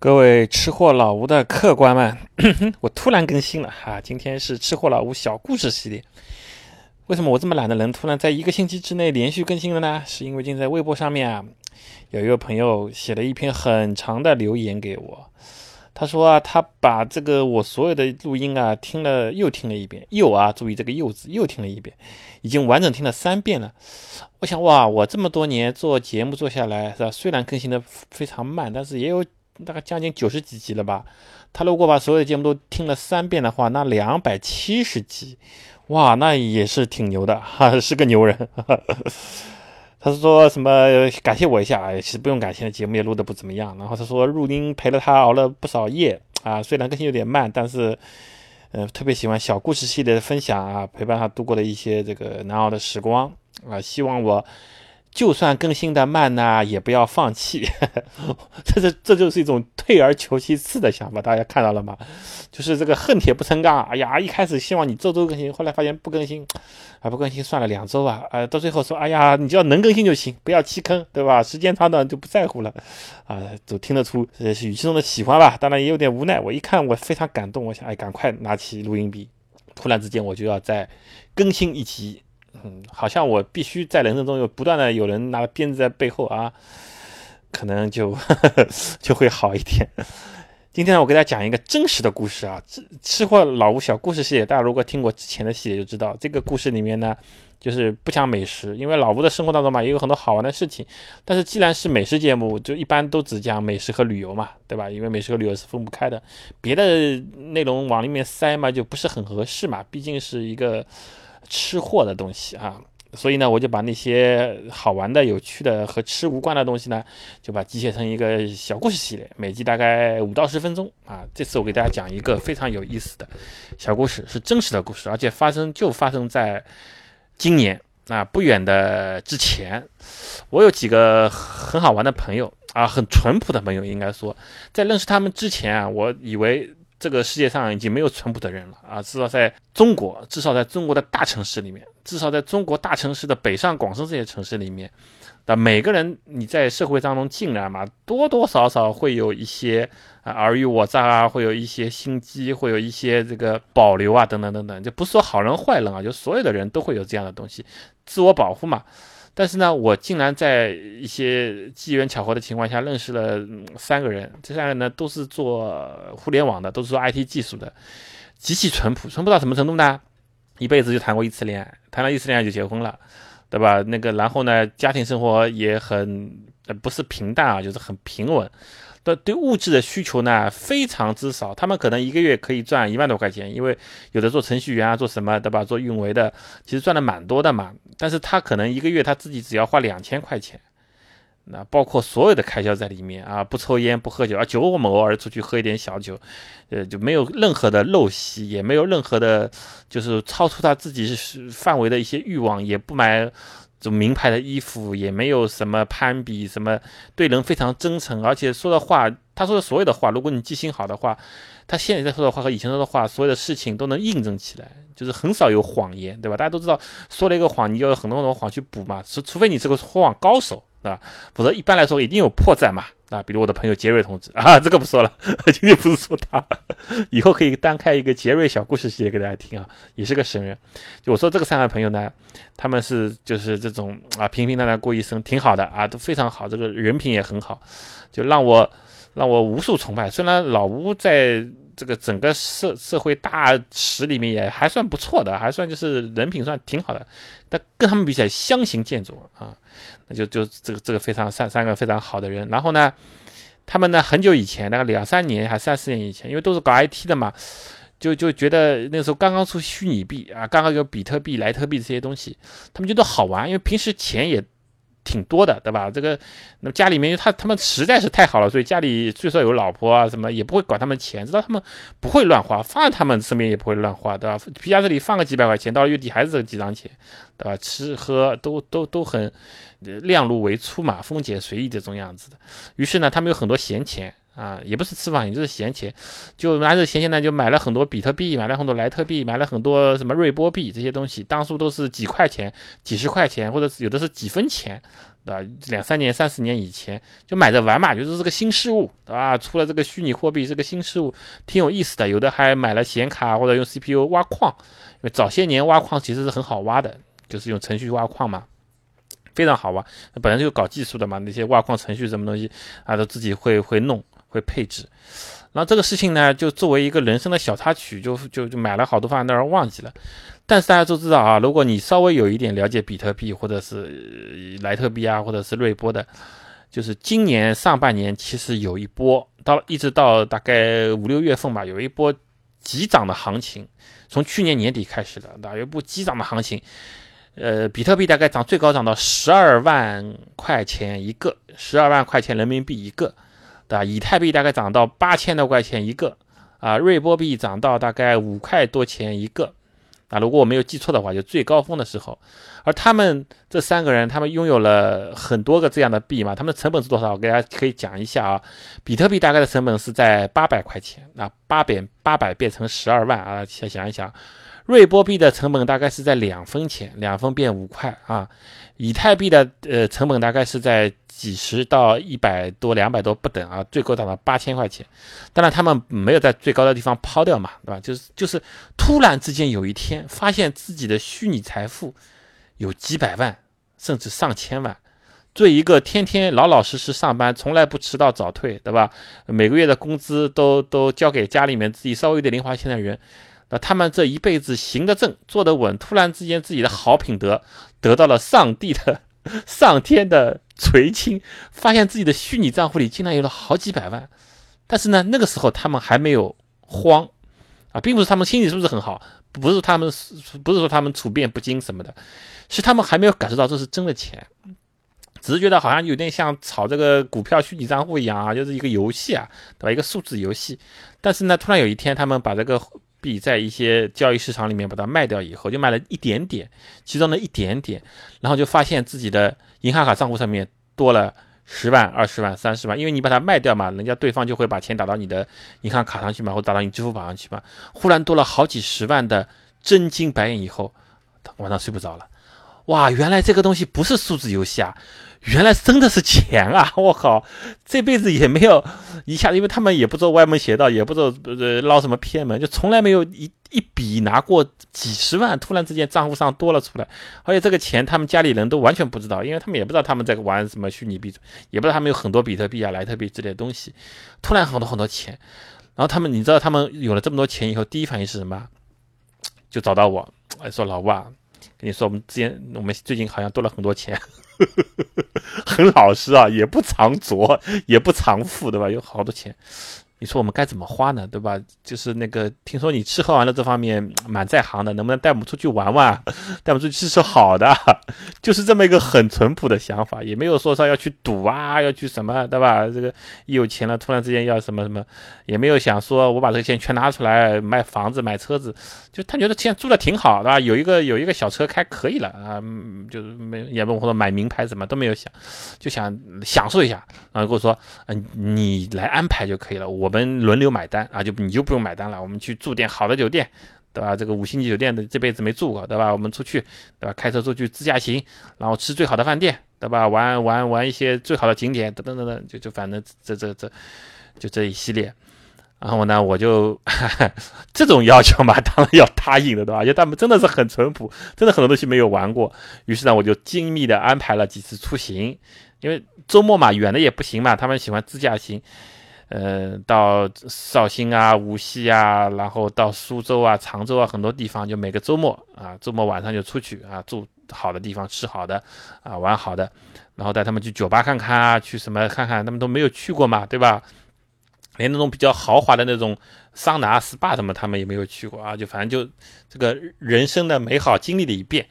各位吃货老吴的客官们，我突然更新了哈，今天是吃货老吴小故事系列。为什么我这么懒的人突然在一个星期之内连续更新了呢？是因为今天在微博上面啊，有一个朋友写了一篇很长的留言给我，他说啊，他把这个我所有的录音啊听了又听了一遍，又啊，注意这个又字又听了一遍，已经完整听了三遍了。我想哇，我这么多年做节目做下来是吧？虽然更新的非常慢，但是也有。大概将近九十几集了吧？他如果把所有的节目都听了三遍的话，那两百七十集，哇，那也是挺牛的哈，是个牛人。他说什么感谢我一下？其实不用感谢，节目也录的不怎么样。然后他说入音陪了他熬了不少夜啊，虽然更新有点慢，但是呃特别喜欢小故事系列的分享啊，陪伴他度过了一些这个难熬的时光啊，希望我。就算更新的慢呢，也不要放弃。这是这就是一种退而求其次的想法，大家看到了吗？就是这个恨铁不成钢。哎呀，一开始希望你周周更新，后来发现不更新，啊不更新算了，两周啊，呃到最后说，哎呀，你只要能更新就行，不要弃坑，对吧？时间长短就不在乎了，啊，都听得出这是语气中的喜欢吧？当然也有点无奈。我一看，我非常感动，我想，哎，赶快拿起录音笔，突然之间我就要再更新一集。嗯，好像我必须在人生中有不断的有人拿鞭子在背后啊，可能就 就会好一点。今天呢，我给大家讲一个真实的故事啊，吃吃货老吴小故事系列，大家如果听过之前的系列就知道，这个故事里面呢，就是不讲美食，因为老吴的生活当中嘛，也有很多好玩的事情。但是既然是美食节目，就一般都只讲美食和旅游嘛，对吧？因为美食和旅游是分不开的，别的内容往里面塞嘛，就不是很合适嘛，毕竟是一个。吃货的东西啊，所以呢，我就把那些好玩的、有趣的和吃无关的东西呢，就把集结成一个小故事系列，每集大概五到十分钟啊。这次我给大家讲一个非常有意思的小故事，是真实的故事，而且发生就发生在今年啊不远的之前。我有几个很好玩的朋友啊，很淳朴的朋友，应该说，在认识他们之前啊，我以为。这个世界上已经没有淳朴的人了啊！至少在中国，至少在中国的大城市里面，至少在中国大城市的北上广深这些城市里面，的每个人你在社会当中进来嘛，多多少少会有一些啊尔虞我诈啊，会有一些心机，会有一些这个保留啊，等等等等，就不说好人坏人啊，就所有的人都会有这样的东西，自我保护嘛。但是呢，我竟然在一些机缘巧合的情况下认识了三个人，这三个人呢都是做互联网的，都是做 IT 技术的，极其淳朴，淳朴到什么程度呢？一辈子就谈过一次恋爱，谈了一次恋爱就结婚了，对吧？那个然后呢，家庭生活也很不是平淡啊，就是很平稳。对物质的需求呢非常之少，他们可能一个月可以赚一万多块钱，因为有的做程序员啊，做什么对吧？做运维的，其实赚的蛮多的嘛。但是他可能一个月他自己只要花两千块钱，那包括所有的开销在里面啊，不抽烟不喝酒啊，酒我们偶尔出去喝一点小酒，呃，就没有任何的陋习，也没有任何的，就是超出他自己范围的一些欲望，也不买。这种名牌的衣服也没有什么攀比，什么对人非常真诚，而且说的话，他说的所有的话，如果你记性好的话，他现在在说的话和以前说的话，所有的事情都能印证起来，就是很少有谎言，对吧？大家都知道，说了一个谎，你要有很多很多谎去补嘛，除除非你是个说谎高手，啊？否则一般来说一定有破绽嘛。啊，比如我的朋友杰瑞同志啊，这个不说了，今天不是说他，以后可以单开一个杰瑞小故事写给大家听啊，也是个神人。就我说这个三位朋友呢，他们是就是这种啊平平淡淡过一生，挺好的啊，都非常好，这个人品也很好，就让我让我无数崇拜。虽然老吴在这个整个社社会大史里面也还算不错的，还算就是人品算挺好的，但跟他们比起来相形见绌啊。那就就这个这个非常三三个非常好的人，然后呢，他们呢很久以前，那个两三年还三四年以前，因为都是搞 IT 的嘛，就就觉得那时候刚刚出虚拟币啊，刚刚有比特币、莱特币这些东西，他们觉得好玩，因为平时钱也。挺多的，对吧？这个，那家里面他他们实在是太好了，所以家里最少有老婆啊，什么也不会管他们钱，知道他们不会乱花，放在他们身边也不会乱花，对吧？皮夹子里放个几百块钱，到了月底还是这几张钱，对吧？吃喝都都都很量入为出嘛，丰俭随意这种样子的。于是呢，他们有很多闲钱啊，也不是私房钱，就是闲钱，就拿着闲钱呢，就买了很多比特币，买了很多莱特币，买了很多什么瑞波币这些东西，当初都是几块钱、几十块钱，或者有的是几分钱，对吧？两三年、三四年以前就买着玩嘛，就是这个新事物，对吧？出了这个虚拟货币这个新事物，挺有意思的。有的还买了显卡或者用 CPU 挖矿，因为早些年挖矿其实是很好挖的，就是用程序挖矿嘛。非常好挖，本来就搞技术的嘛，那些挖矿程序什么东西啊，都自己会会弄会配置。然后这个事情呢，就作为一个人生的小插曲，就就就买了好多放在那儿忘记了。但是大家都知道啊，如果你稍微有一点了解比特币或者是莱特币啊，或者是瑞波的，就是今年上半年其实有一波，到一直到大概五六月份吧，有一波急涨的行情，从去年年底开始的，有一波急涨的行情。呃，比特币大概涨最高涨到十二万块钱一个，十二万块钱人民币一个，对吧？以太币大概涨到八千多块钱一个，啊，瑞波币涨到大概五块多钱一个，啊，如果我没有记错的话，就最高峰的时候。而他们这三个人，他们拥有了很多个这样的币嘛，他们的成本是多少？我给大家可以讲一下啊。比特币大概的成本是在八百块钱，那八变八百变成十二万啊，先想一想。瑞波币的成本大概是在两分钱，两分变五块啊。以太币的呃成本大概是在几十到一百多、两百多不等啊，最高涨到八千块钱。当然他们没有在最高的地方抛掉嘛，对吧？就是就是突然之间有一天发现自己的虚拟财富有几百万，甚至上千万。作为一个天天老老实实上班，从来不迟到早退，对吧？每个月的工资都都交给家里面，自己稍微有点零花钱的人。那他们这一辈子行得正，坐得稳，突然之间自己的好品德得到了上帝的、上天的垂青，发现自己的虚拟账户里竟然有了好几百万。但是呢，那个时候他们还没有慌啊，并不是他们心理素质很好，不是他们不是说他们处变不惊什么的，是他们还没有感受到这是真的钱，只是觉得好像有点像炒这个股票虚拟账户一样啊，就是一个游戏啊，对吧？一个数字游戏。但是呢，突然有一天他们把这个。币在一些交易市场里面把它卖掉以后，就卖了一点点，其中的一点点，然后就发现自己的银行卡账户上面多了十万、二十万、三十万，因为你把它卖掉嘛，人家对方就会把钱打到你的银行卡上去嘛，或打到你支付宝上去嘛，忽然多了好几十万的真金白银以后，晚上睡不着了，哇，原来这个东西不是数字游戏啊！原来真的是钱啊！我靠，这辈子也没有一下，因为他们也不做歪门邪道，也不做呃捞什么偏门，就从来没有一一笔拿过几十万，突然之间账户上多了出来，而且这个钱他们家里人都完全不知道，因为他们也不知道他们在玩什么虚拟币，也不知道他们有很多比特币啊、莱特币之类的东西，突然很多很多钱，然后他们你知道他们有了这么多钱以后，第一反应是什么？就找到我，说老吴啊，跟你说我们之前我们最近好像多了很多钱。很老实啊，也不藏拙，也不藏富，对吧？有好多钱。你说我们该怎么花呢？对吧？就是那个，听说你吃喝玩乐这方面蛮在行的，能不能带我们出去玩玩？带我们出去吃吃好的，就是这么一个很淳朴的想法，也没有说说要去赌啊，要去什么，对吧？这个一有钱了，突然之间要什么什么，也没有想说我把这个钱全拿出来买房子、买车子，就他觉得现在住的挺好，对吧？有一个有一个小车开可以了啊，就是没也不或者买名牌什么都没有想，就想享受一下，然后跟我说，嗯，你来安排就可以了，我。我们轮流买单啊，就你就不用买单了。我们去住点好的酒店，对吧？这个五星级酒店的这辈子没住过，对吧？我们出去，对吧？开车出去自驾行，然后吃最好的饭店，对吧？玩玩玩一些最好的景点，等等等等，就就反正这这这就这一系列。然后呢，我就 这种要求嘛，当然要答应的，对吧？因为他们真的是很淳朴，真的很多东西没有玩过。于是呢，我就精密的安排了几次出行，因为周末嘛，远的也不行嘛，他们喜欢自驾行。呃，到绍兴啊、无锡啊，然后到苏州啊、常州啊，很多地方就每个周末啊，周末晚上就出去啊，住好的地方，吃好的，啊，玩好的，然后带他们去酒吧看看啊，去什么看看，他们都没有去过嘛，对吧？连那种比较豪华的那种桑拿、SPA 什么，他们也没有去过啊，就反正就这个人生的美好经历了一遍，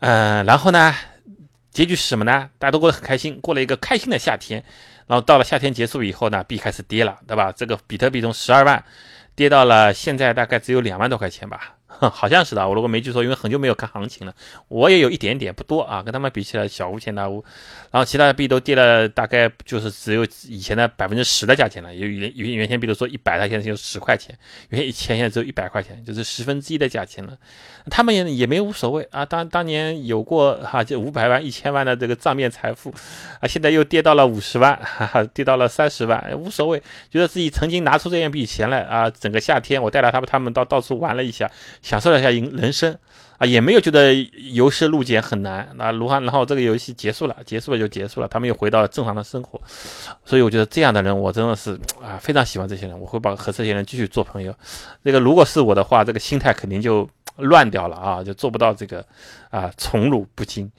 嗯，然后呢，结局是什么呢？大家都过得很开心，过了一个开心的夏天。然后到了夏天结束以后呢，币开始跌了，对吧？这个比特币从十二万跌到了现在大概只有两万多块钱吧，好像是的，我如果没记错，因为很久没有看行情了，我也有一点点不多啊，跟他们比起来小巫见大巫。然后其他的币都跌了，大概就是只有以前的百分之十的价钱了。有原有原先比如说一百，它现在就十块钱；原先一千，现在只有一百块钱，就是十分之一的价钱了。他们也也没无所谓啊，当当年有过哈就五百万、一千万的这个账面财富啊，现在又跌到了五十万，哈哈，跌到了三十万，无所谓，觉得自己曾经拿出这样笔钱来啊，整个夏天我带了他们他们到到处玩了一下。享受了一下人人生啊，也没有觉得由奢入俭很难。那卢汉，然后这个游戏结束了，结束了就结束了，他们又回到了正常的生活。所以我觉得这样的人，我真的是啊，非常喜欢这些人，我会把和这些人继续做朋友。这个如果是我的话，这个心态肯定就乱掉了啊，就做不到这个啊宠辱不惊。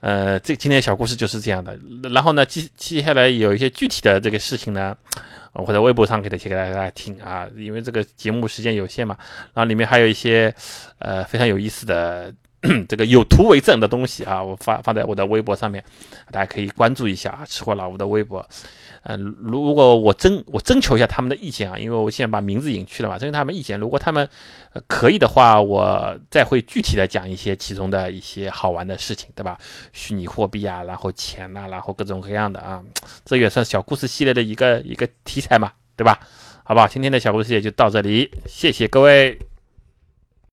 呃，这今天小故事就是这样的。然后呢，接接下来有一些具体的这个事情呢。我在微博上给他写给大家听啊，因为这个节目时间有限嘛，然后里面还有一些呃非常有意思的 这个有图为证的东西啊，我发放在我的微博上面，大家可以关注一下啊，吃货老吴的微博。嗯，如果我征我征求一下他们的意见啊，因为我现在把名字隐去了嘛，征求他们意见。如果他们可以的话，我再会具体的讲一些其中的一些好玩的事情，对吧？虚拟货币啊，然后钱呐，然后各种各样的啊，这也算小故事系列的一个一个题材嘛，对吧？好吧，今天的小故事也就到这里，谢谢各位。